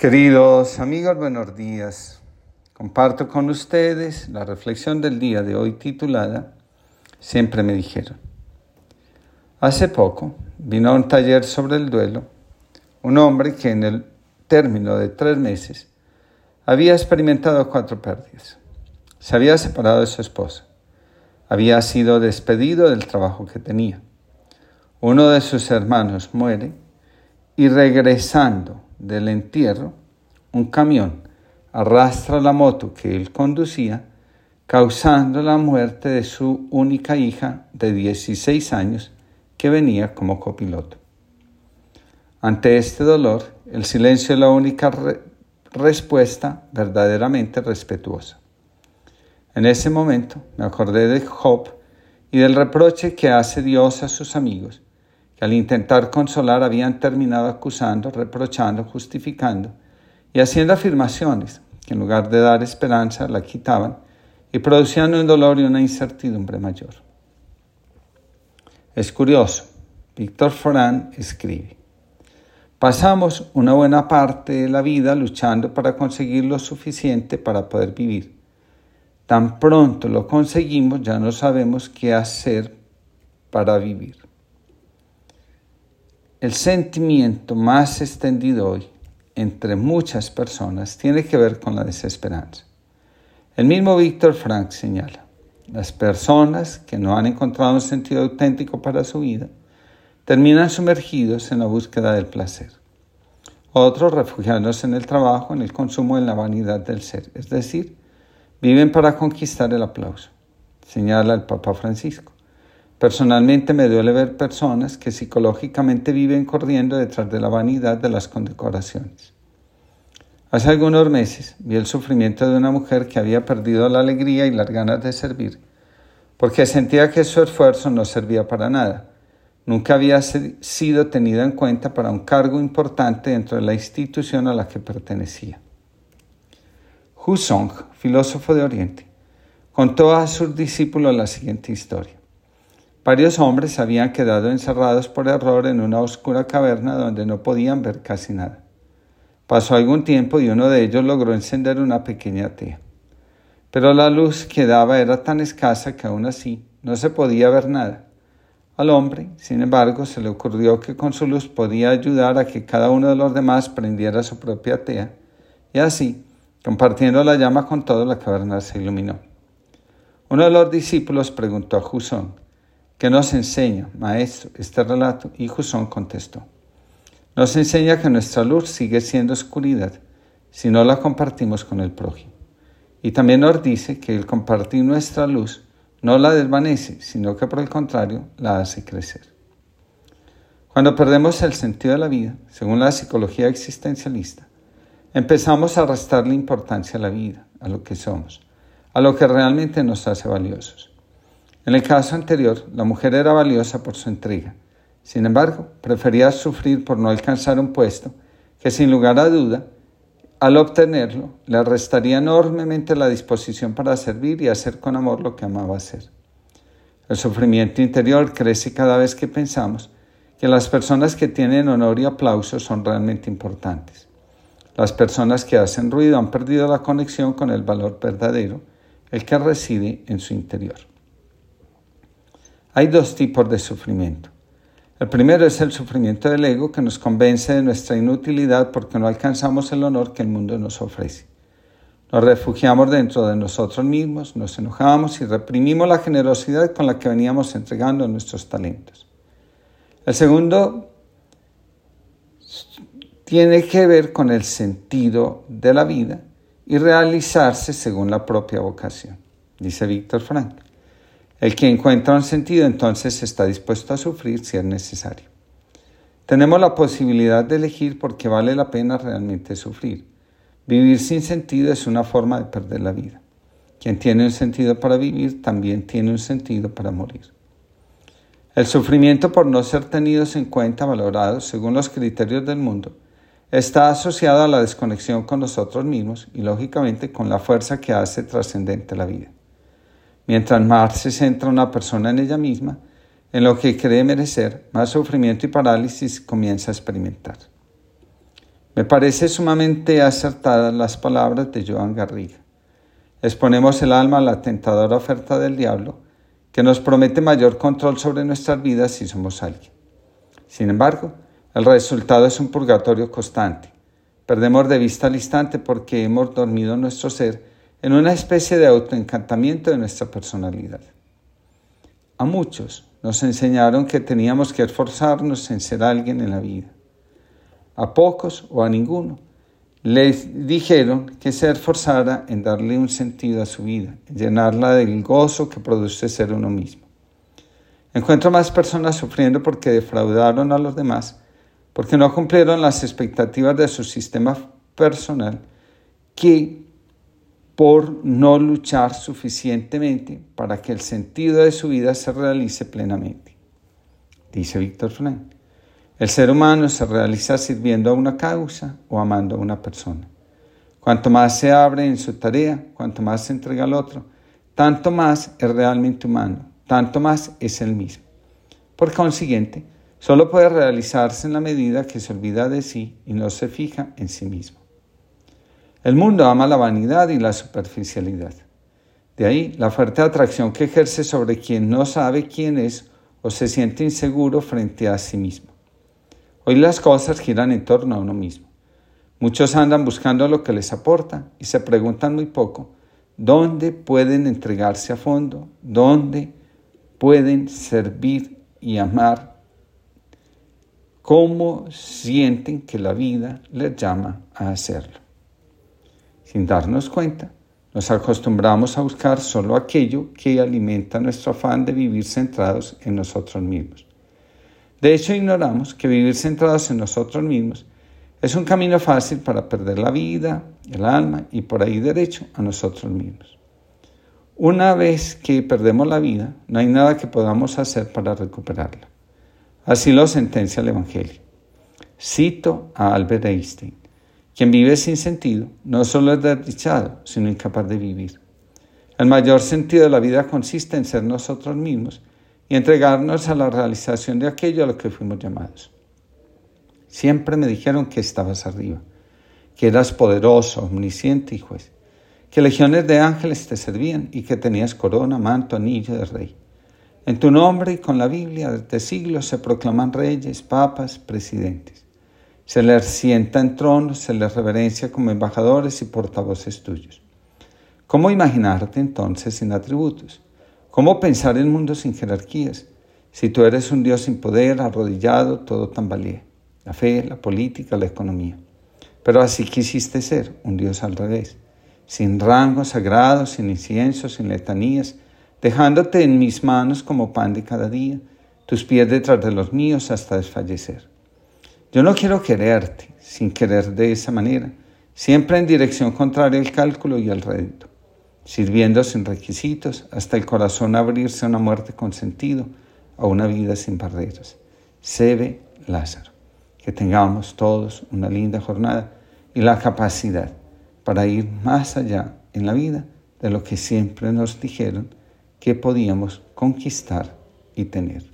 Queridos amigos, buenos días. Comparto con ustedes la reflexión del día de hoy titulada Siempre me dijeron. Hace poco vino a un taller sobre el duelo un hombre que en el término de tres meses había experimentado cuatro pérdidas. Se había separado de su esposa. Había sido despedido del trabajo que tenía. Uno de sus hermanos muere y regresando del entierro, un camión arrastra la moto que él conducía, causando la muerte de su única hija de 16 años que venía como copiloto. Ante este dolor, el silencio es la única respuesta verdaderamente respetuosa. En ese momento me acordé de Job y del reproche que hace Dios a sus amigos al intentar consolar habían terminado acusando, reprochando, justificando y haciendo afirmaciones que en lugar de dar esperanza la quitaban y producían un dolor y una incertidumbre mayor. Es curioso, Víctor Forán escribe, pasamos una buena parte de la vida luchando para conseguir lo suficiente para poder vivir. Tan pronto lo conseguimos ya no sabemos qué hacer para vivir. El sentimiento más extendido hoy entre muchas personas tiene que ver con la desesperanza. El mismo Víctor Frank señala, las personas que no han encontrado un sentido auténtico para su vida terminan sumergidos en la búsqueda del placer. Otros refugiándose en el trabajo, en el consumo, en la vanidad del ser, es decir, viven para conquistar el aplauso, señala el Papa Francisco. Personalmente me duele ver personas que psicológicamente viven corriendo detrás de la vanidad de las condecoraciones. Hace algunos meses vi el sufrimiento de una mujer que había perdido la alegría y las ganas de servir, porque sentía que su esfuerzo no servía para nada. Nunca había sido tenida en cuenta para un cargo importante dentro de la institución a la que pertenecía. Hu Song, filósofo de Oriente, contó a sus discípulos la siguiente historia. Varios hombres habían quedado encerrados por error en una oscura caverna donde no podían ver casi nada. Pasó algún tiempo y uno de ellos logró encender una pequeña tea. Pero la luz que daba era tan escasa que aún así no se podía ver nada. Al hombre, sin embargo, se le ocurrió que con su luz podía ayudar a que cada uno de los demás prendiera su propia tea, y así, compartiendo la llama con todo, la caverna se iluminó. Uno de los discípulos preguntó a Jusón, ¿Qué nos enseña, maestro, este relato? Y Jusón contestó. Nos enseña que nuestra luz sigue siendo oscuridad si no la compartimos con el prójimo. Y también nos dice que el compartir nuestra luz no la desvanece, sino que por el contrario la hace crecer. Cuando perdemos el sentido de la vida, según la psicología existencialista, empezamos a restarle importancia a la vida, a lo que somos, a lo que realmente nos hace valiosos. En el caso anterior, la mujer era valiosa por su entrega. Sin embargo, prefería sufrir por no alcanzar un puesto que sin lugar a duda, al obtenerlo, le restaría enormemente la disposición para servir y hacer con amor lo que amaba hacer. El sufrimiento interior crece cada vez que pensamos que las personas que tienen honor y aplauso son realmente importantes. Las personas que hacen ruido han perdido la conexión con el valor verdadero, el que reside en su interior. Hay dos tipos de sufrimiento. El primero es el sufrimiento del ego que nos convence de nuestra inutilidad porque no alcanzamos el honor que el mundo nos ofrece. Nos refugiamos dentro de nosotros mismos, nos enojamos y reprimimos la generosidad con la que veníamos entregando nuestros talentos. El segundo tiene que ver con el sentido de la vida y realizarse según la propia vocación, dice Víctor Frank. El que encuentra un sentido entonces está dispuesto a sufrir si es necesario. Tenemos la posibilidad de elegir porque vale la pena realmente sufrir. Vivir sin sentido es una forma de perder la vida. Quien tiene un sentido para vivir también tiene un sentido para morir. El sufrimiento por no ser tenidos en cuenta, valorados según los criterios del mundo, está asociado a la desconexión con nosotros mismos y lógicamente con la fuerza que hace trascendente la vida. Mientras más se centra una persona en ella misma, en lo que cree merecer, más sufrimiento y parálisis comienza a experimentar. Me parece sumamente acertadas las palabras de Joan Garriga. Exponemos el alma a la tentadora oferta del diablo, que nos promete mayor control sobre nuestras vidas si somos alguien. Sin embargo, el resultado es un purgatorio constante. Perdemos de vista al instante porque hemos dormido nuestro ser en una especie de autoencantamiento de nuestra personalidad. A muchos nos enseñaron que teníamos que esforzarnos en ser alguien en la vida. A pocos o a ninguno les dijeron que se esforzara en darle un sentido a su vida, llenarla del gozo que produce ser uno mismo. Encuentro más personas sufriendo porque defraudaron a los demás, porque no cumplieron las expectativas de su sistema personal, que por no luchar suficientemente para que el sentido de su vida se realice plenamente. Dice Víctor Frank. El ser humano se realiza sirviendo a una causa o amando a una persona. Cuanto más se abre en su tarea, cuanto más se entrega al otro, tanto más es realmente humano, tanto más es el mismo. Por consiguiente, solo puede realizarse en la medida que se olvida de sí y no se fija en sí mismo. El mundo ama la vanidad y la superficialidad. De ahí la fuerte atracción que ejerce sobre quien no sabe quién es o se siente inseguro frente a sí mismo. Hoy las cosas giran en torno a uno mismo. Muchos andan buscando lo que les aporta y se preguntan muy poco dónde pueden entregarse a fondo, dónde pueden servir y amar, cómo sienten que la vida les llama a hacerlo. Sin darnos cuenta, nos acostumbramos a buscar solo aquello que alimenta nuestro afán de vivir centrados en nosotros mismos. De hecho, ignoramos que vivir centrados en nosotros mismos es un camino fácil para perder la vida, el alma y por ahí derecho a nosotros mismos. Una vez que perdemos la vida, no hay nada que podamos hacer para recuperarla. Así lo sentencia el Evangelio. Cito a Albert Einstein. Quien vive sin sentido no solo es desdichado, sino incapaz de vivir. El mayor sentido de la vida consiste en ser nosotros mismos y entregarnos a la realización de aquello a lo que fuimos llamados. Siempre me dijeron que estabas arriba, que eras poderoso, omnisciente y juez, que legiones de ángeles te servían y que tenías corona, manto, anillo de rey. En tu nombre y con la Biblia desde siglos se proclaman reyes, papas, presidentes. Se les sienta en tronos, se les reverencia como embajadores y portavoces tuyos. ¿Cómo imaginarte entonces sin atributos? ¿Cómo pensar en mundo sin jerarquías? Si tú eres un Dios sin poder, arrodillado, todo tambalea. La fe, la política, la economía. Pero así quisiste ser, un Dios al revés. Sin rango sagrado, sin incienso, sin letanías, dejándote en mis manos como pan de cada día, tus pies detrás de los míos hasta desfallecer. Yo no quiero quererte sin querer de esa manera, siempre en dirección contraria al cálculo y al rédito sirviendo sin requisitos, hasta el corazón abrirse a una muerte con sentido, a una vida sin barreras. ve Lázaro. Que tengamos todos una linda jornada y la capacidad para ir más allá en la vida de lo que siempre nos dijeron que podíamos conquistar y tener.